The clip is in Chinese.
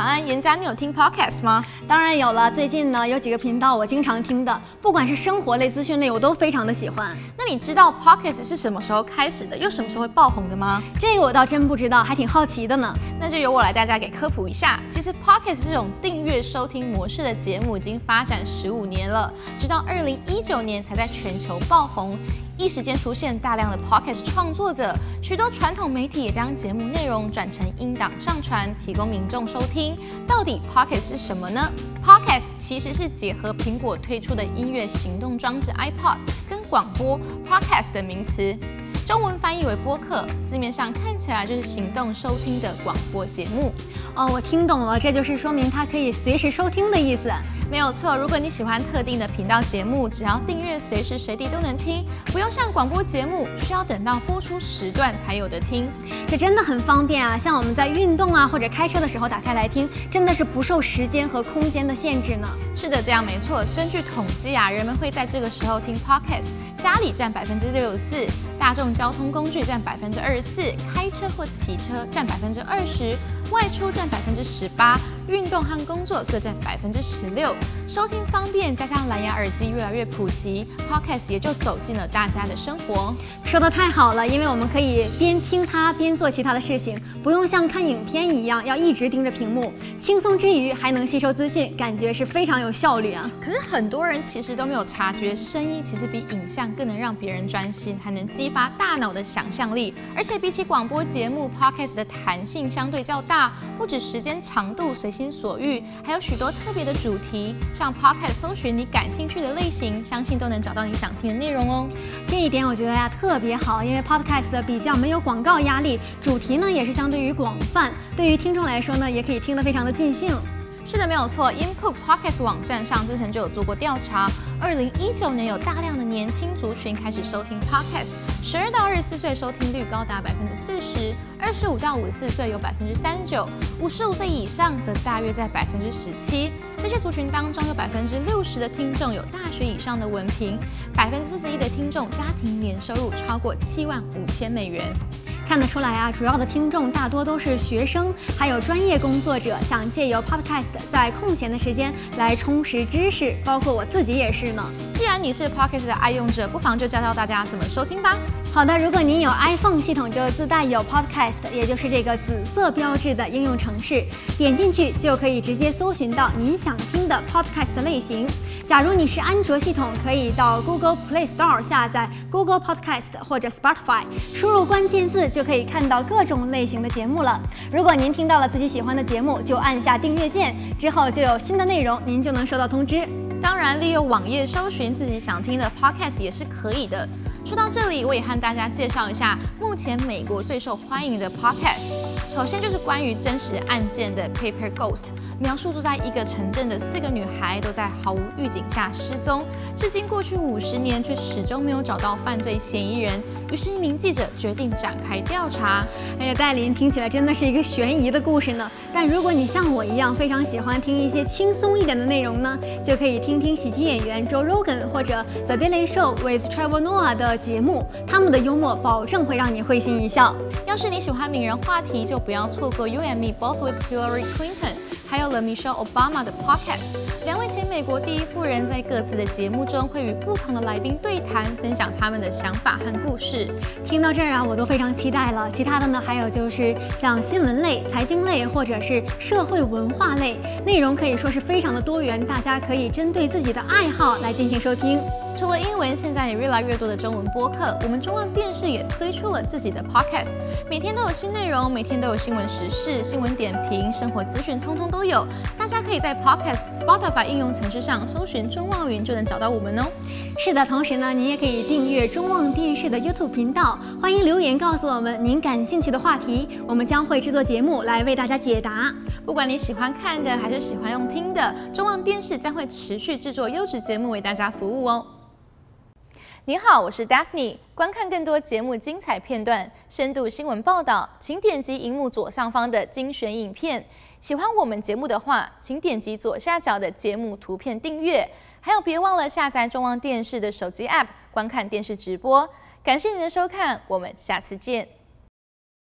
晚安，严家，你有听 podcast 吗？当然有了，最近呢有几个频道我经常听的，不管是生活类、资讯类，我都非常的喜欢。那你知道 podcast 是什么时候开始的，又什么时候会爆红的吗？这个我倒真不知道，还挺好奇的呢。那就由我来大家给科普一下。其实 podcast 这种订阅收听模式的节目已经发展十五年了，直到二零一九年才在全球爆红。一时间出现大量的 podcast 创作者，许多传统媒体也将节目内容转成音档上传，提供民众收听。到底 podcast 是什么呢？podcast 其实是结合苹果推出的音乐行动装置 iPod 跟广播 podcast 的名词，中文翻译为播客，字面上看起来就是行动收听的广播节目。哦，我听懂了，这就是说明它可以随时收听的意思。没有错，如果你喜欢特定的频道节目，只要订阅，随时随地都能听，不用像广播节目需要等到播出时段才有的听。这真的很方便啊！像我们在运动啊或者开车的时候打开来听，真的是不受时间和空间的限制呢。是的，这样没错。根据统计啊，人们会在这个时候听 Podcast，家里占百分之六十四，大众交通工具占百分之二十四，开车或骑车占百分之二十，外出占百分之十八。运动和工作各占百分之十六，收听方便，加上蓝牙耳机越来越普及，Podcast 也就走进了大家的生活。说的太好了，因为我们可以边听它边做其他的事情，不用像看影片一样要一直盯着屏幕，轻松之余还能吸收资讯，感觉是非常有效率啊。可是很多人其实都没有察觉，声音其实比影像更能让别人专心，还能激发大脑的想象力，而且比起广播节目，Podcast 的弹性相对较大，不止时间长度随。心所欲，还有许多特别的主题。像 Podcast 搜寻你感兴趣的类型，相信都能找到你想听的内容哦。这一点我觉得呀特别好，因为 Podcast 的比较没有广告压力，主题呢也是相对于广泛，对于听众来说呢也可以听得非常的尽兴。是的，没有错。Input Podcast 网站上之前就有做过调查，二零一九年有大量的年轻族群开始收听 Podcast，十二到二十四岁收听率高达百分之四十，二十五到五十四岁有百分之三十九，五十五岁以上则大约在百分之十七。这些族群当中有百分之六十的听众有大学以上的文凭，百分之四十一的听众家庭年收入超过七万五千美元。看得出来啊，主要的听众大多都是学生，还有专业工作者，想借由 Podcast 在空闲的时间来充实知识，包括我自己也是呢。既然你是 Podcast 的爱用者，不妨就教教大家怎么收听吧。好的，如果您有 iPhone 系统，就自带有 Podcast，也就是这个紫色标志的应用程式，点进去就可以直接搜寻到您想听的 Podcast 类型。假如你是安卓系统，可以到 Google Play Store 下载 Google Podcast 或者 Spotify，输入关键字就可以看到各种类型的节目了。如果您听到了自己喜欢的节目，就按下订阅键，之后就有新的内容，您就能收到通知。当然，利用网页搜寻自己想听的 Podcast 也是可以的。说到这里，我也和大家介绍一下目前美国最受欢迎的 Podcast。首先就是关于真实案件的 Paper Ghost，描述住在一个城镇的四个女孩都在毫无预警下失踪，至今过去五十年却始终没有找到犯罪嫌疑人。于是，一名记者决定展开调查。哎呀，戴琳听起来真的是一个悬疑的故事呢。但如果你像我一样非常喜欢听一些轻松一点的内容呢，就可以听听喜剧演员 Joe Rogan 或者 The Daily Show with Trevor Noah 的节目，他们的幽默保证会让你会心一笑。要是你喜欢名人话题，就不要错过 You and Me Both with Hillary Clinton，还有 The Michelle Obama 的 Podcast。两位前美国第一夫人在各自的节目中会与不同的来宾对谈，分享他们的想法和故事。听到这儿啊，我都非常期待了。其他的呢，还有就是像新闻类、财经类，或者是社会文化类，内容可以说是非常的多元，大家可以针对自己的爱好来进行收听。除了英文，现在也越来越多的中文播客。我们中望电视也推出了自己的 podcast，每天都有新内容，每天都有新闻时事、新闻点评、生活资讯，通通都有。大家可以在 podcast Spotify 应用程式上搜寻中望云，就能找到我们哦。是的，同时呢，您也可以订阅中望电视的 YouTube 频道。欢迎留言告诉我们您感兴趣的话题，我们将会制作节目来为大家解答。不管你喜欢看的还是喜欢用听的，中望电视将会持续制作优质节目为大家服务哦。您好，我是 Daphne。观看更多节目精彩片段、深度新闻报道，请点击荧幕左上方的精选影片。喜欢我们节目的话，请点击左下角的节目图片订阅。还有，别忘了下载中望电视的手机 App，观看电视直播。感谢您的收看，我们下次见。